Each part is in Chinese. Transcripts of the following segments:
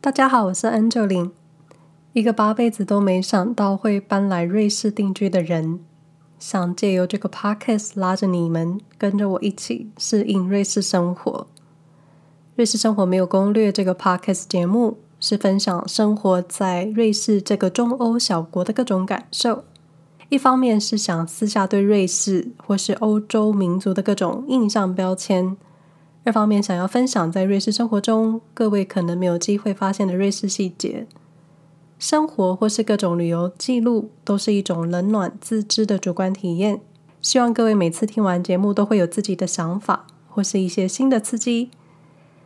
大家好，我是 Angeline，一个八辈子都没想到会搬来瑞士定居的人，想借由这个 podcast 拉着你们，跟着我一起适应瑞士生活。瑞士生活没有攻略这个 podcast 节目是分享生活在瑞士这个中欧小国的各种感受。一方面是想撕下对瑞士或是欧洲民族的各种印象标签。二方面想要分享在瑞士生活中各位可能没有机会发现的瑞士细节，生活或是各种旅游记录都是一种冷暖自知的主观体验。希望各位每次听完节目都会有自己的想法或是一些新的刺激。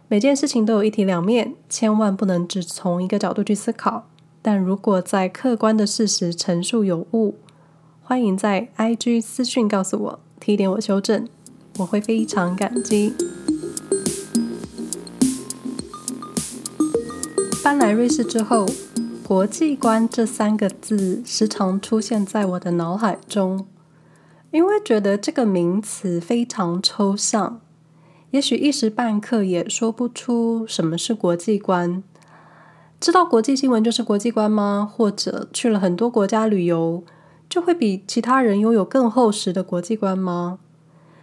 每件事情都有一体两面，千万不能只从一个角度去思考。但如果在客观的事实陈述有误，欢迎在 IG 私讯告诉我，提点我修正，我会非常感激。搬来瑞士之后，国际观这三个字时常出现在我的脑海中，因为觉得这个名词非常抽象，也许一时半刻也说不出什么是国际观。知道国际新闻就是国际观吗？或者去了很多国家旅游，就会比其他人拥有更厚实的国际观吗？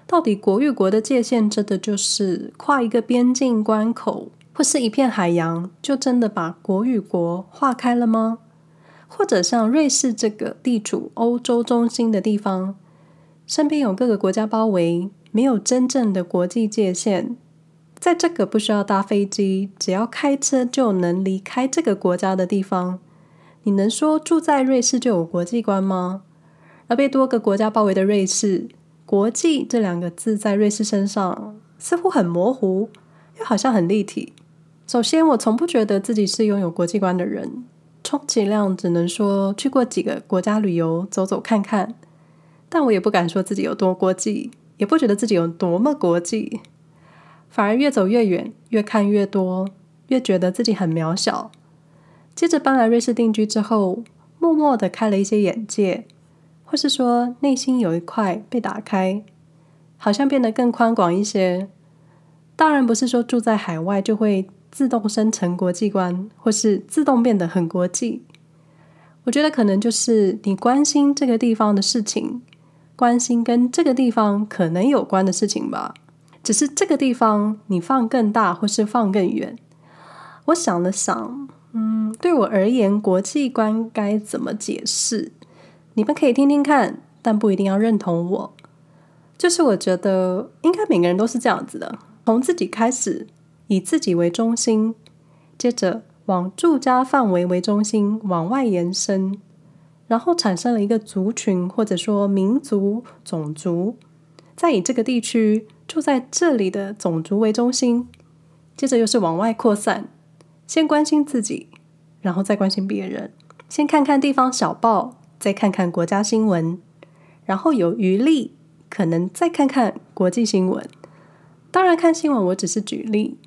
到底国与国的界限真的就是跨一个边境关口？或是一片海洋，就真的把国与国划开了吗？或者像瑞士这个地处欧洲中心的地方，身边有各个国家包围，没有真正的国际界限，在这个不需要搭飞机，只要开车就能离开这个国家的地方，你能说住在瑞士就有国际观吗？而被多个国家包围的瑞士，国际这两个字在瑞士身上似乎很模糊，又好像很立体。首先，我从不觉得自己是拥有国际观的人，充其量只能说去过几个国家旅游，走走看看。但我也不敢说自己有多国际，也不觉得自己有多么国际。反而越走越远，越看越多，越觉得自己很渺小。接着搬来瑞士定居之后，默默的开了一些眼界，或是说内心有一块被打开，好像变得更宽广一些。当然不是说住在海外就会。自动生成国际观，或是自动变得很国际，我觉得可能就是你关心这个地方的事情，关心跟这个地方可能有关的事情吧。只是这个地方你放更大，或是放更远。我想了想，嗯，对我而言，国际观该怎么解释？你们可以听听看，但不一定要认同我。就是我觉得，应该每个人都是这样子的，从自己开始。以自己为中心，接着往住家范围为中心往外延伸，然后产生了一个族群或者说民族种族，再以这个地区住在这里的种族为中心，接着又是往外扩散，先关心自己，然后再关心别人，先看看地方小报，再看看国家新闻，然后有余力可能再看看国际新闻。当然，看新闻我只是举例。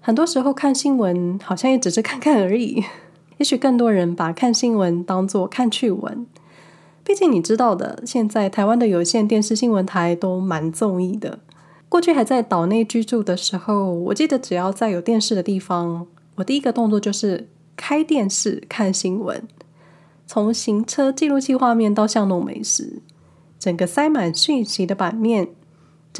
很多时候看新闻好像也只是看看而已，也许更多人把看新闻当作看趣闻。毕竟你知道的，现在台湾的有线电视新闻台都蛮综艺的。过去还在岛内居住的时候，我记得只要在有电视的地方，我第一个动作就是开电视看新闻。从行车记录器画面到巷弄美食，整个塞满讯息的版面。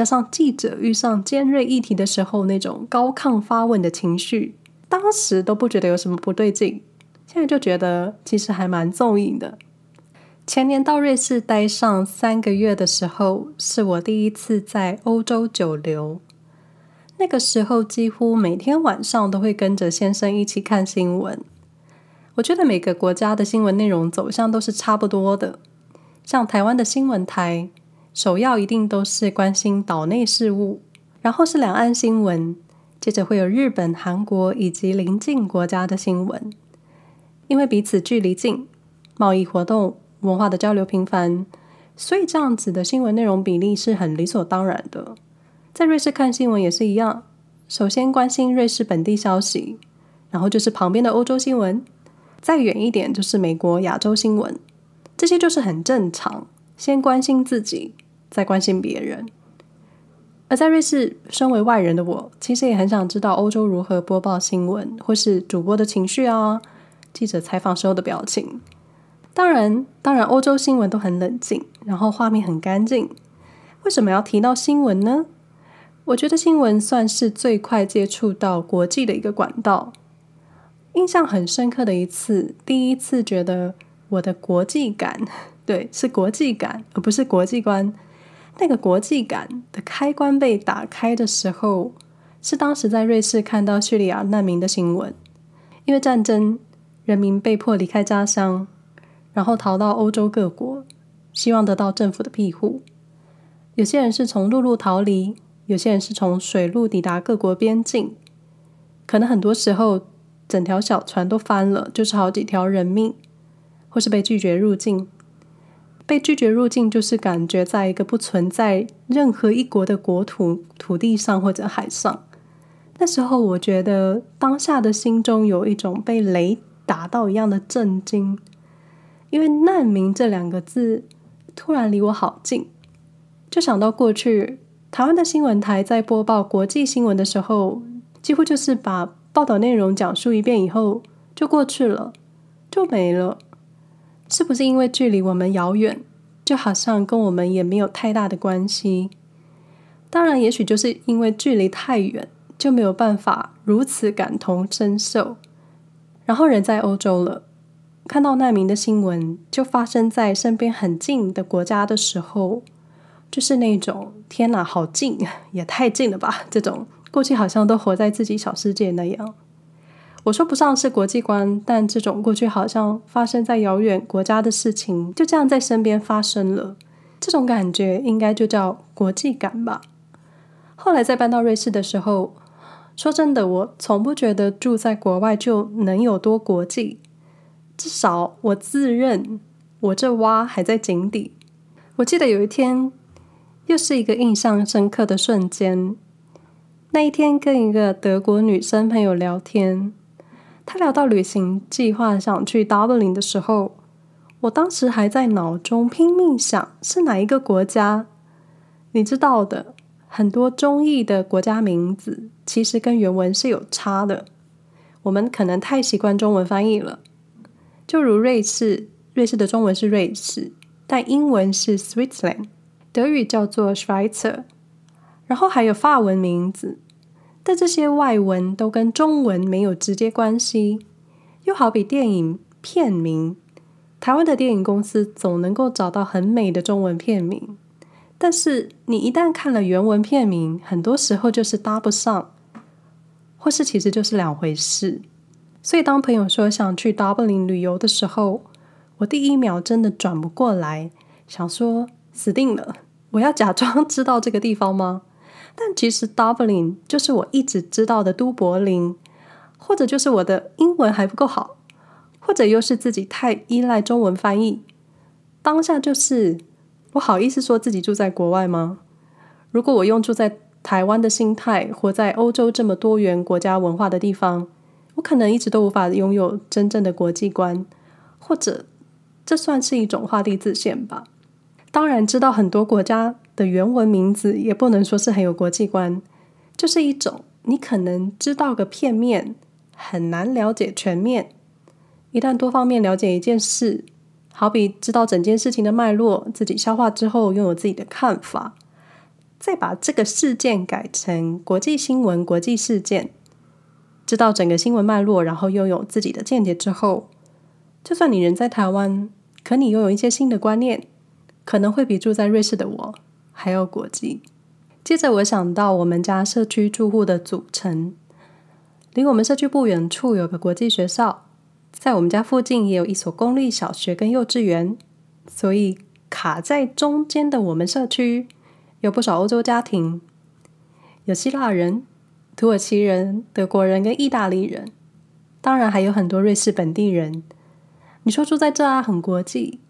加上记者遇上尖锐议题的时候，那种高亢发问的情绪，当时都不觉得有什么不对劲，现在就觉得其实还蛮综艺的。前年到瑞士待上三个月的时候，是我第一次在欧洲久留。那个时候几乎每天晚上都会跟着先生一起看新闻。我觉得每个国家的新闻内容走向都是差不多的，像台湾的新闻台。首要一定都是关心岛内事务，然后是两岸新闻，接着会有日本、韩国以及邻近国家的新闻。因为彼此距离近，贸易活动、文化的交流频繁，所以这样子的新闻内容比例是很理所当然的。在瑞士看新闻也是一样，首先关心瑞士本地消息，然后就是旁边的欧洲新闻，再远一点就是美国、亚洲新闻，这些就是很正常。先关心自己，在关心别人。而在瑞士，身为外人的我，其实也很想知道欧洲如何播报新闻，或是主播的情绪啊，记者采访时候的表情。当然，当然，欧洲新闻都很冷静，然后画面很干净。为什么要提到新闻呢？我觉得新闻算是最快接触到国际的一个管道。印象很深刻的一次，第一次觉得我的国际感，对，是国际感，而不是国际观。那个国际感的开关被打开的时候，是当时在瑞士看到叙利亚难民的新闻。因为战争，人民被迫离开家乡，然后逃到欧洲各国，希望得到政府的庇护。有些人是从陆路逃离，有些人是从水路抵达各国边境。可能很多时候，整条小船都翻了，就是好几条人命，或是被拒绝入境。被拒绝入境，就是感觉在一个不存在任何一国的国土土地上或者海上。那时候，我觉得当下的心中有一种被雷打到一样的震惊，因为“难民”这两个字突然离我好近，就想到过去台湾的新闻台在播报国际新闻的时候，几乎就是把报道内容讲述一遍以后就过去了，就没了。是不是因为距离我们遥远，就好像跟我们也没有太大的关系？当然，也许就是因为距离太远，就没有办法如此感同身受。然后人在欧洲了，看到难民的新闻就发生在身边很近的国家的时候，就是那种天哪，好近，也太近了吧！这种过去好像都活在自己小世界那样。我说不上是国际观，但这种过去好像发生在遥远国家的事情，就这样在身边发生了。这种感觉应该就叫国际感吧。后来在搬到瑞士的时候，说真的，我从不觉得住在国外就能有多国际。至少我自认我这蛙还在井底。我记得有一天，又是一个印象深刻的瞬间。那一天跟一个德国女生朋友聊天。他聊到旅行计划，想去 Dublin 的时候，我当时还在脑中拼命想是哪一个国家。你知道的，很多中译的国家名字其实跟原文是有差的。我们可能太习惯中文翻译了，就如瑞士，瑞士的中文是瑞士，但英文是 Switzerland，德语叫做 Schweizer，然后还有法文名字。但这些外文都跟中文没有直接关系，又好比电影片名，台湾的电影公司总能够找到很美的中文片名，但是你一旦看了原文片名，很多时候就是搭不上，或是其实就是两回事。所以当朋友说想去 Dublin 旅游的时候，我第一秒真的转不过来，想说死定了，我要假装知道这个地方吗？但其实 Dublin 就是我一直知道的都柏林，或者就是我的英文还不够好，或者又是自己太依赖中文翻译。当下就是我好意思说自己住在国外吗？如果我用住在台湾的心态，活在欧洲这么多元国家文化的地方，我可能一直都无法拥有真正的国际观，或者这算是一种画地自限吧。当然知道很多国家的原文名字也不能说是很有国际观，就是一种你可能知道个片面，很难了解全面。一旦多方面了解一件事，好比知道整件事情的脉络，自己消化之后拥有自己的看法，再把这个事件改成国际新闻、国际事件，知道整个新闻脉络，然后拥有自己的见解之后，就算你人在台湾，可你拥有一些新的观念，可能会比住在瑞士的我。还有国际。接着，我想到我们家社区住户的组成，离我们社区不远处有个国际学校，在我们家附近也有一所公立小学跟幼稚园，所以卡在中间的我们社区有不少欧洲家庭，有希腊人、土耳其人、德国人跟意大利人，当然还有很多瑞士本地人。你说住在这啊，很国际，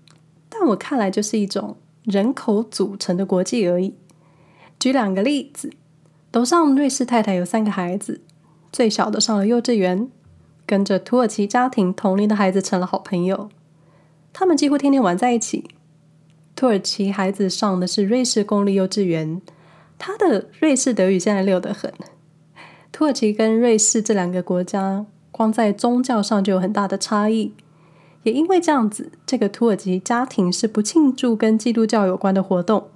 但我看来就是一种。人口组成的国际而已。举两个例子，楼上瑞士太太有三个孩子，最小的上了幼稚园，跟着土耳其家庭同龄的孩子成了好朋友，他们几乎天天玩在一起。土耳其孩子上的是瑞士公立幼稚园，他的瑞士德语现在溜得很。土耳其跟瑞士这两个国家，光在宗教上就有很大的差异。也因为这样子，这个土耳其家庭是不庆祝跟基督教有关的活动，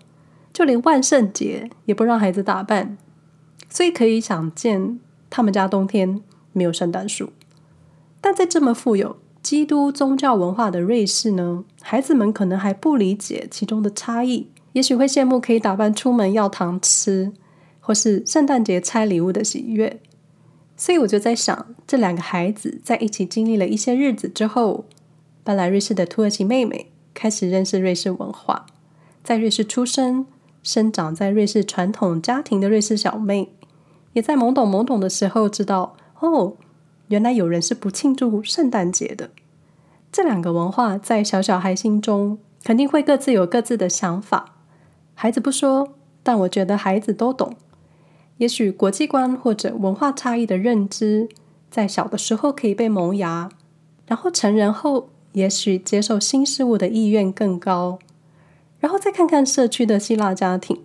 就连万圣节也不让孩子打扮。所以可以想见，他们家冬天没有圣诞树。但在这么富有基督宗教文化的瑞士呢，孩子们可能还不理解其中的差异，也许会羡慕可以打扮出门要糖吃，或是圣诞节拆礼物的喜悦。所以我就在想，这两个孩子在一起经历了一些日子之后。搬来瑞士的土耳其妹妹开始认识瑞士文化，在瑞士出生、生长在瑞士传统家庭的瑞士小妹，也在懵懂懵懂的时候知道，哦，原来有人是不庆祝圣诞节的。这两个文化在小小孩心中肯定会各自有各自的想法。孩子不说，但我觉得孩子都懂。也许国际观或者文化差异的认知，在小的时候可以被萌芽，然后成人后。也许接受新事物的意愿更高，然后再看看社区的希腊家庭，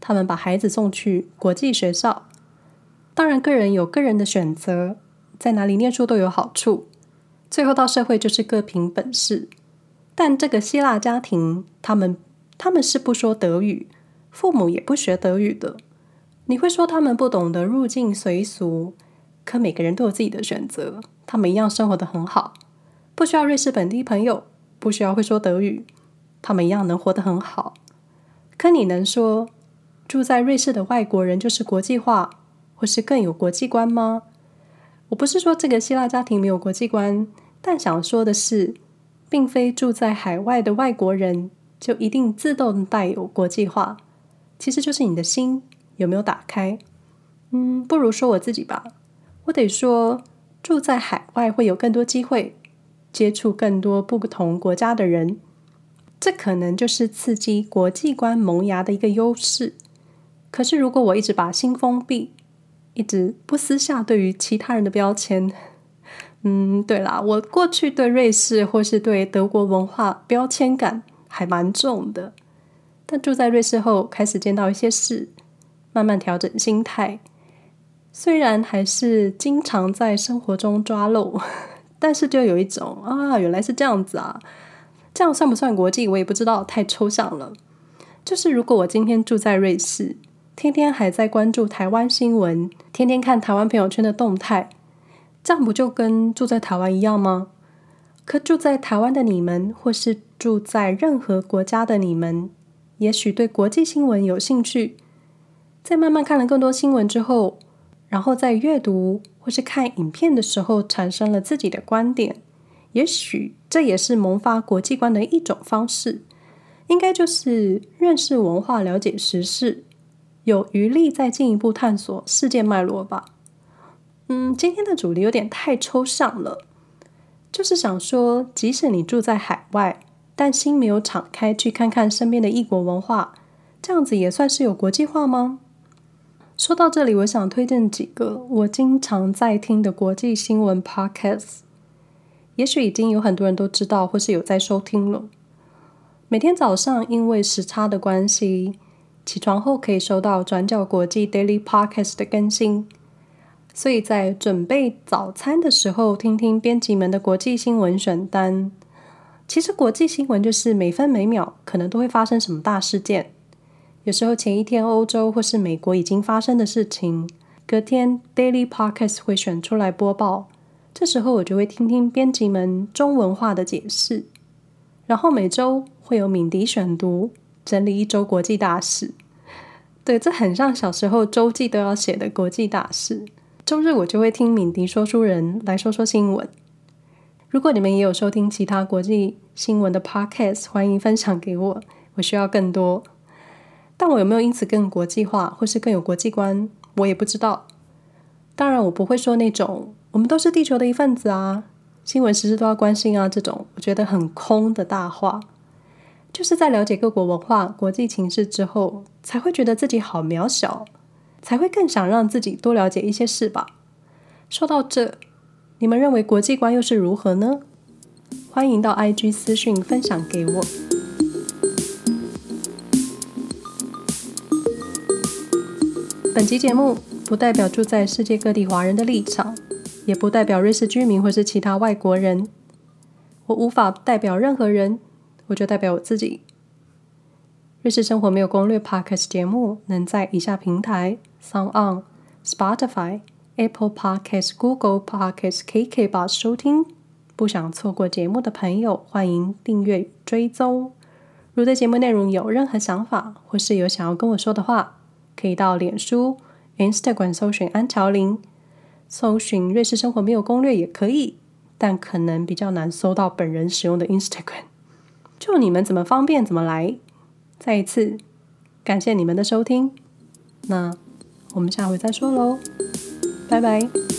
他们把孩子送去国际学校。当然，个人有个人的选择，在哪里念书都有好处。最后到社会就是各凭本事。但这个希腊家庭，他们他们是不说德语，父母也不学德语的。你会说他们不懂得入境随俗，可每个人都有自己的选择，他们一样生活得很好。不需要瑞士本地朋友，不需要会说德语，他们一样能活得很好。可你能说住在瑞士的外国人就是国际化，或是更有国际观吗？我不是说这个希腊家庭没有国际观，但想说的是，并非住在海外的外国人就一定自动带有国际化。其实就是你的心有没有打开。嗯，不如说我自己吧，我得说住在海外会有更多机会。接触更多不同国家的人，这可能就是刺激国际观萌芽的一个优势。可是，如果我一直把心封闭，一直不私下对于其他人的标签，嗯，对啦，我过去对瑞士或是对德国文化标签感还蛮重的。但住在瑞士后，开始见到一些事，慢慢调整心态，虽然还是经常在生活中抓漏。但是就有一种啊，原来是这样子啊，这样算不算国际？我也不知道，太抽象了。就是如果我今天住在瑞士，天天还在关注台湾新闻，天天看台湾朋友圈的动态，这样不就跟住在台湾一样吗？可住在台湾的你们，或是住在任何国家的你们，也许对国际新闻有兴趣，在慢慢看了更多新闻之后，然后在阅读。或是看影片的时候产生了自己的观点，也许这也是萌发国际观的一种方式。应该就是认识文化、了解时事，有余力再进一步探索世界脉络吧。嗯，今天的主题有点太抽象了，就是想说，即使你住在海外，但心没有敞开去看看身边的异国文化，这样子也算是有国际化吗？说到这里，我想推荐几个我经常在听的国际新闻 podcast，也许已经有很多人都知道，或是有在收听了。每天早上因为时差的关系，起床后可以收到转角国际 daily podcast 的更新，所以在准备早餐的时候，听听编辑们的国际新闻选单。其实国际新闻就是每分每秒可能都会发生什么大事件。有时候前一天欧洲或是美国已经发生的事情，隔天 Daily Podcast 会选出来播报。这时候我就会听听编辑们中文化的解释。然后每周会有敏迪选读，整理一周国际大事。对，这很像小时候周记都要写的国际大事。周日我就会听敏迪说书人来说说新闻。如果你们也有收听其他国际新闻的 Podcast，欢迎分享给我，我需要更多。但我有没有因此更国际化，或是更有国际观，我也不知道。当然，我不会说那种“我们都是地球的一份子啊，新闻时事都要关心啊”这种我觉得很空的大话。就是在了解各国文化、国际情势之后，才会觉得自己好渺小，才会更想让自己多了解一些事吧。说到这，你们认为国际观又是如何呢？欢迎到 IG 私讯分享给我。本集节目不代表住在世界各地华人的立场，也不代表瑞士居民或是其他外国人。我无法代表任何人，我就代表我自己。瑞士生活没有攻略 Podcast 节目能在以下平台：SoundOn、Spotify、Apple Podcast、Google Podcasts、KKBOX 收听。不想错过节目的朋友，欢迎订阅追踪。如对节目内容有任何想法，或是有想要跟我说的话，可以到脸书、Instagram 搜寻安乔琳，搜寻瑞士生活没有攻略也可以，但可能比较难搜到本人使用的 Instagram。就你们怎么方便怎么来。再一次感谢你们的收听，那我们下回再说喽，拜拜。